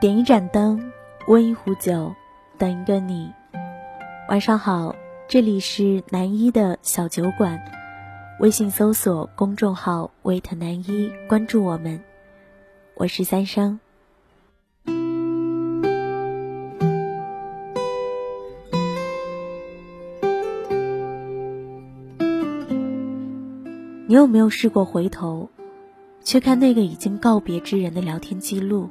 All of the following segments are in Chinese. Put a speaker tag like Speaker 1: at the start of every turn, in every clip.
Speaker 1: 点一盏灯，温一壶酒，等一个你。晚上好，这里是南一的小酒馆，微信搜索公众号“维特南一”，关注我们。我是三生。你有没有试过回头，去看那个已经告别之人的聊天记录？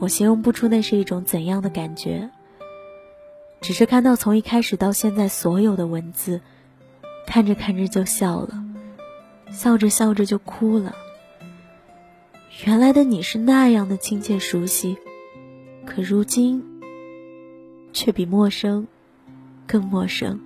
Speaker 1: 我形容不出那是一种怎样的感觉，只是看到从一开始到现在所有的文字，看着看着就笑了，笑着笑着就哭了。原来的你是那样的亲切熟悉，可如今却比陌生更陌生。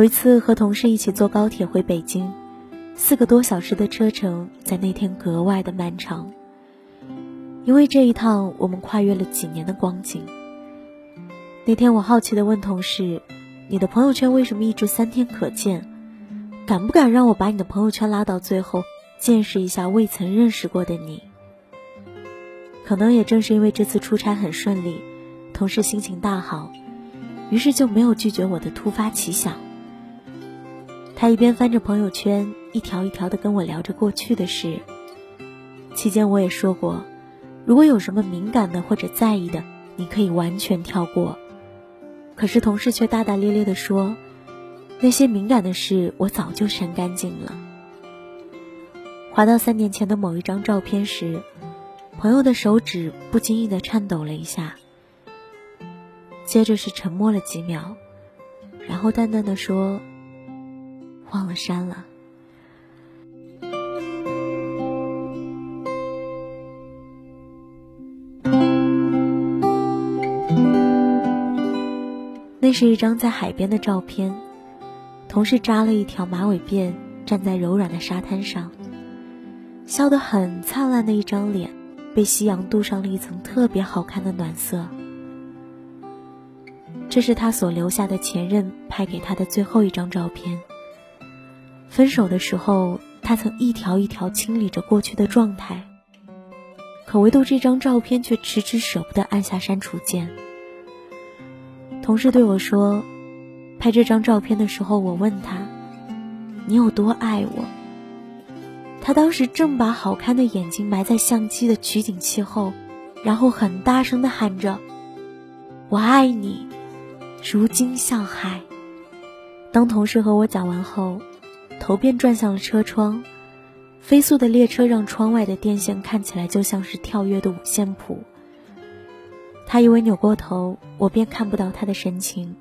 Speaker 1: 有一次和同事一起坐高铁回北京，四个多小时的车程在那天格外的漫长。因为这一趟我们跨越了几年的光景。那天我好奇的问同事：“你的朋友圈为什么一直三天可见？敢不敢让我把你的朋友圈拉到最后，见识一下未曾认识过的你？”可能也正是因为这次出差很顺利，同事心情大好，于是就没有拒绝我的突发奇想。他一边翻着朋友圈，一条一条的跟我聊着过去的事。期间我也说过，如果有什么敏感的或者在意的，你可以完全跳过。可是同事却大大咧咧的说，那些敏感的事我早就删干净了。滑到三年前的某一张照片时，朋友的手指不经意的颤抖了一下，接着是沉默了几秒，然后淡淡的说。忘了删了。那是一张在海边的照片，同事扎了一条马尾辫，站在柔软的沙滩上，笑得很灿烂的一张脸，被夕阳镀上了一层特别好看的暖色。这是他所留下的前任拍给他的最后一张照片。分手的时候，他曾一条一条清理着过去的状态，可唯独这张照片却迟迟舍不得按下删除键。同事对我说：“拍这张照片的时候，我问他，你有多爱我？”他当时正把好看的眼睛埋在相机的取景器后，然后很大声的喊着：“我爱你，如今向海。”当同事和我讲完后。头便转向了车窗，飞速的列车让窗外的电线看起来就像是跳跃的五线谱。他以为扭过头，我便看不到他的神情，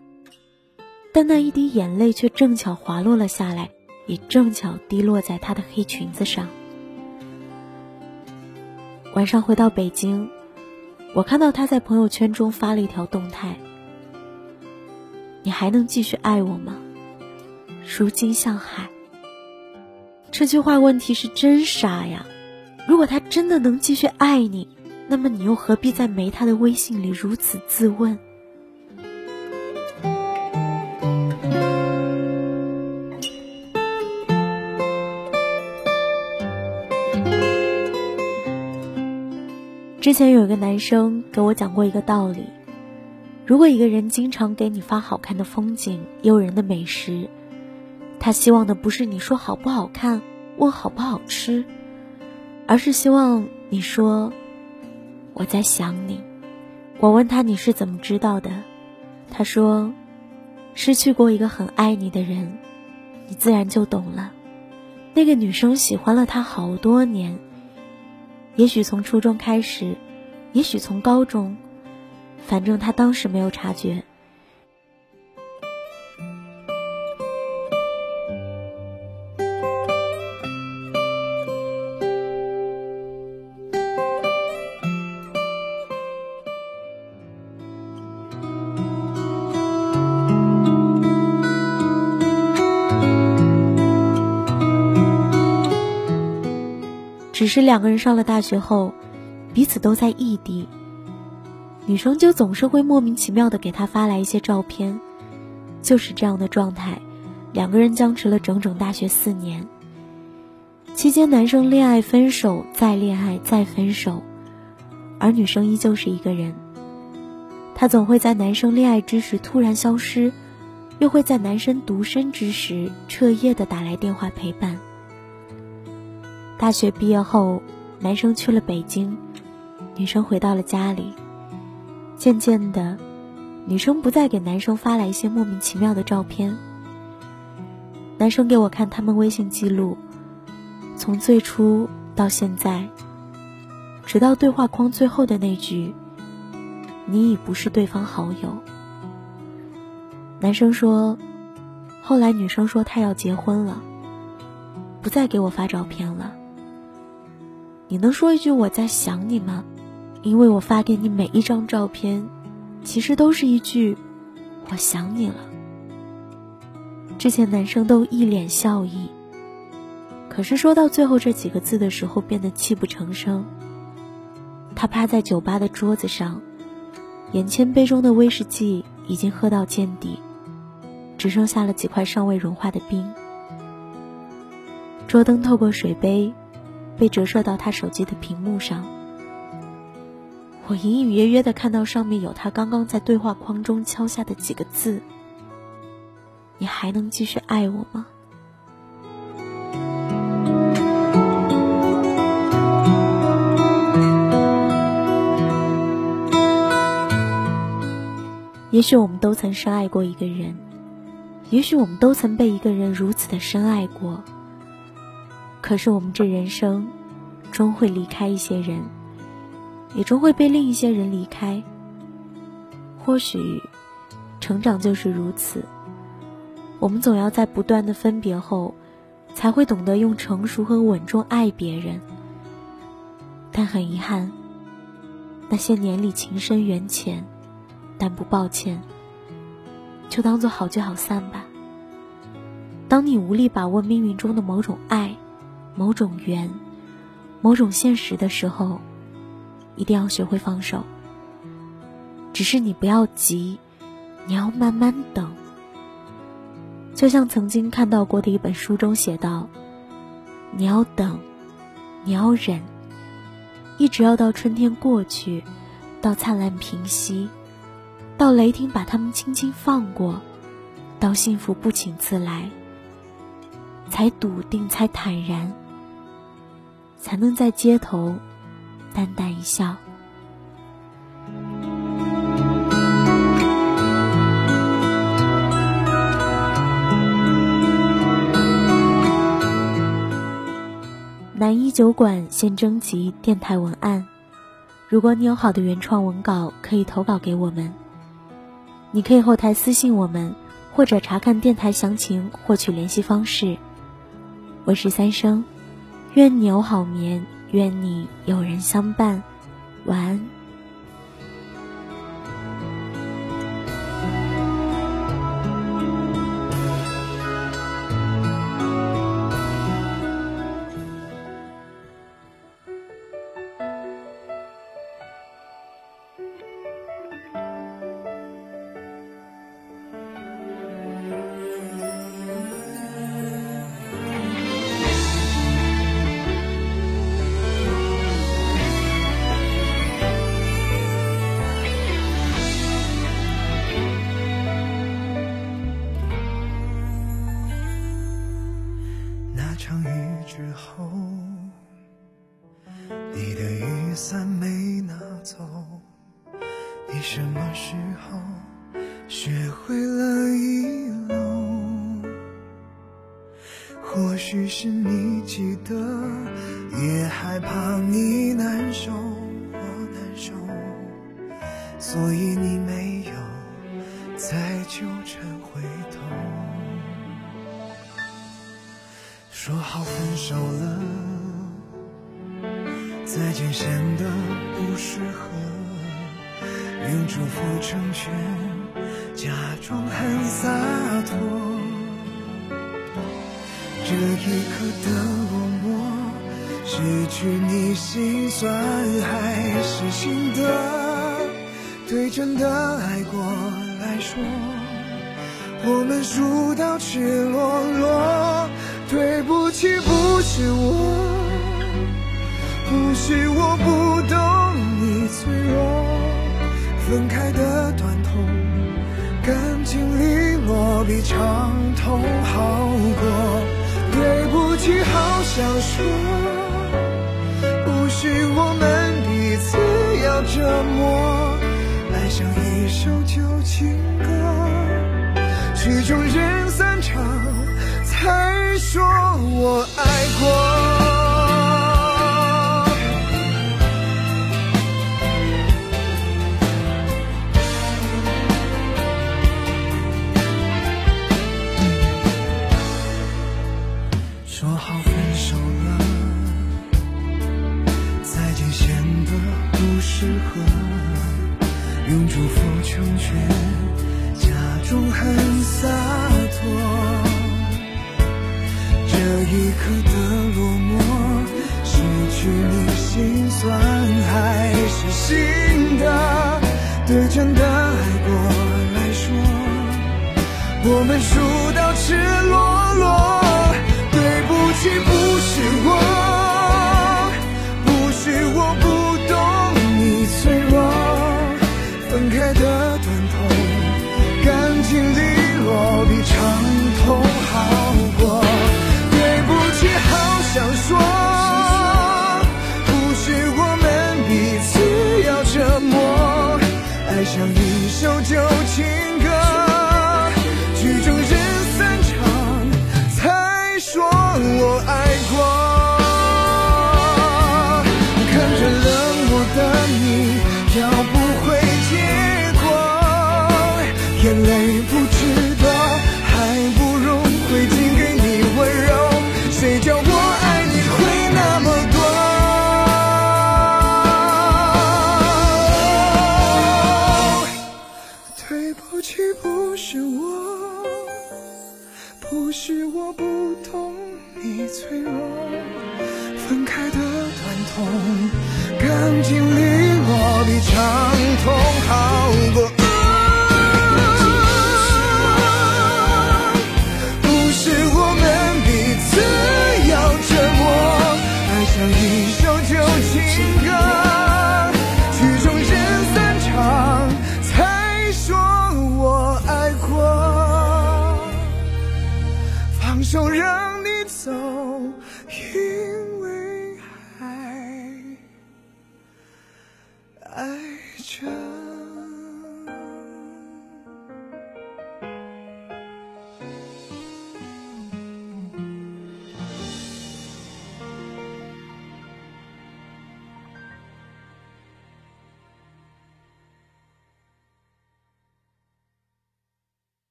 Speaker 1: 但那一滴眼泪却正巧滑落了下来，也正巧滴落在他的黑裙子上。晚上回到北京，我看到他在朋友圈中发了一条动态：“你还能继续爱我吗？如今像海。”这句话问题是真傻呀！如果他真的能继续爱你，那么你又何必在没他的微信里如此自问？之前有一个男生给我讲过一个道理：如果一个人经常给你发好看的风景、诱人的美食，他希望的不是你说好不好看，问好不好吃，而是希望你说我在想你。我问他你是怎么知道的，他说失去过一个很爱你的人，你自然就懂了。那个女生喜欢了他好多年，也许从初中开始，也许从高中，反正他当时没有察觉。是两个人上了大学后，彼此都在异地。女生就总是会莫名其妙的给他发来一些照片，就是这样的状态，两个人僵持了整整大学四年。期间，男生恋爱、分手，再恋爱，再分手，而女生依旧是一个人。她总会在男生恋爱之时突然消失，又会在男生独身之时彻夜的打来电话陪伴。大学毕业后，男生去了北京，女生回到了家里。渐渐的，女生不再给男生发来一些莫名其妙的照片。男生给我看他们微信记录。从最初到现在，直到对话框最后的那句“你已不是对方好友”，男生说：“后来女生说她要结婚了，不再给我发照片了。你能说一句我在想你吗？因为我发给你每一张照片，其实都是一句我想你了。”之前男生都一脸笑意。可是说到最后这几个字的时候，变得泣不成声。他趴在酒吧的桌子上，眼前杯中的威士忌已经喝到见底，只剩下了几块尚未融化的冰。桌灯透过水杯，被折射到他手机的屏幕上。我隐隐约约的看到上面有他刚刚在对话框中敲下的几个字：“你还能继续爱我吗？”也许我们都曾深爱过一个人，也许我们都曾被一个人如此的深爱过。可是我们这人生，终会离开一些人，也终会被另一些人离开。或许，成长就是如此。我们总要在不断的分别后，才会懂得用成熟和稳重爱别人。但很遗憾，那些年里情深缘浅。但不抱歉，就当做好聚好散吧。当你无力把握命运中的某种爱、某种缘、某种现实的时候，一定要学会放手。只是你不要急，你要慢慢等。就像曾经看到过的一本书中写道：“你要等，你要忍，一直要到春天过去，到灿烂平息。”到雷霆把他们轻轻放过，到幸福不请自来，才笃定，才坦然，才能在街头淡淡一笑。南一酒馆现征集电台文案，如果你有好的原创文稿，可以投稿给我们。你可以后台私信我们，或者查看电台详情获取联系方式。我是三生，愿你有好眠，愿你有人相伴，晚安。
Speaker 2: 走你什么时候学会了遗漏？或许是你记得，也害怕你难受，我难受，所以你没有再纠缠回头。说好分手了，再见显得不适合。用祝福成全，假装很洒脱。这一刻的落寞，失去你心酸还是心的。对真的爱过来说，我们输到赤裸裸。对不起，不是我，是我不懂你脆弱。分开的短痛，干净利落比长痛好过。对不起，好想说，不是我们彼此要折磨。爱上一首旧情歌，曲终人散场。才说我爱过，不适合，用祝福成全，假装很洒脱。这一刻的落寞，失去你心酸还是心的？对真的爱过来说，我们输到赤裸裸。对不起，不想说，不是我们彼此要折磨，爱上一首旧情歌，曲终人散场，才说我爱过。